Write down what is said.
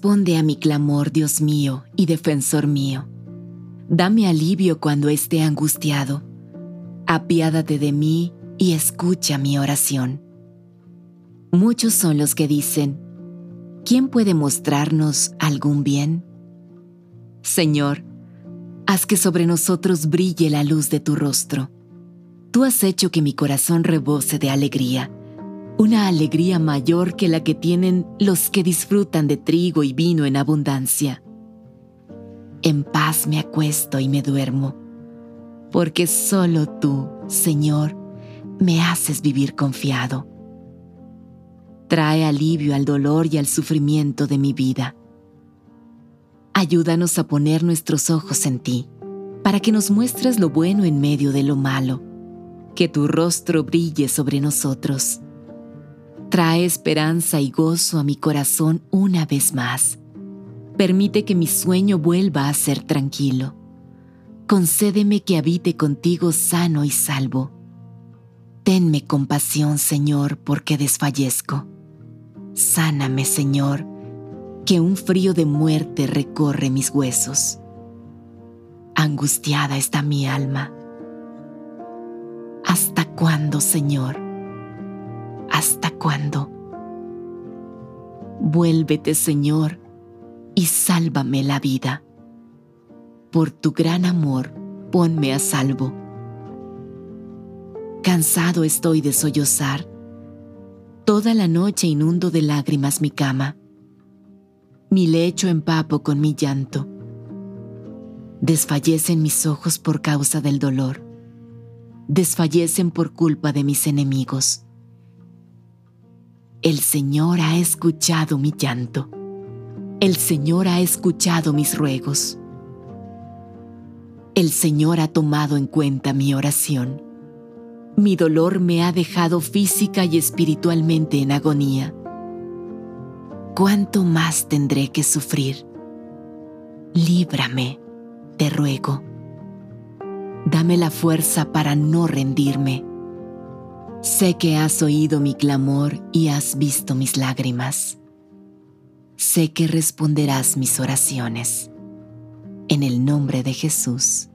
Responde a mi clamor, Dios mío y defensor mío. Dame alivio cuando esté angustiado. Apiádate de mí y escucha mi oración. Muchos son los que dicen, ¿quién puede mostrarnos algún bien? Señor, haz que sobre nosotros brille la luz de tu rostro. Tú has hecho que mi corazón rebose de alegría, una alegría mayor que la que tienen los que disfrutan de trigo y vino en abundancia. En paz me acuesto y me duermo, porque solo tú, Señor, me haces vivir confiado. Trae alivio al dolor y al sufrimiento de mi vida. Ayúdanos a poner nuestros ojos en ti, para que nos muestres lo bueno en medio de lo malo, que tu rostro brille sobre nosotros. Trae esperanza y gozo a mi corazón una vez más. Permite que mi sueño vuelva a ser tranquilo. Concédeme que habite contigo sano y salvo. Tenme compasión, Señor, porque desfallezco. Sáname, Señor, que un frío de muerte recorre mis huesos. Angustiada está mi alma. ¿Hasta cuándo, Señor? ¿Hasta cuándo? Vuélvete, Señor, y sálvame la vida. Por tu gran amor, ponme a salvo. Cansado estoy de sollozar. Toda la noche inundo de lágrimas mi cama mi lecho empapo con mi llanto. Desfallecen mis ojos por causa del dolor. Desfallecen por culpa de mis enemigos. El Señor ha escuchado mi llanto. El Señor ha escuchado mis ruegos. El Señor ha tomado en cuenta mi oración. Mi dolor me ha dejado física y espiritualmente en agonía ¿cuánto más tendré que sufrir? Líbrame, te ruego. Dame la fuerza para no rendirme. Sé que has oído mi clamor y has visto mis lágrimas. Sé que responderás mis oraciones. En el nombre de Jesús.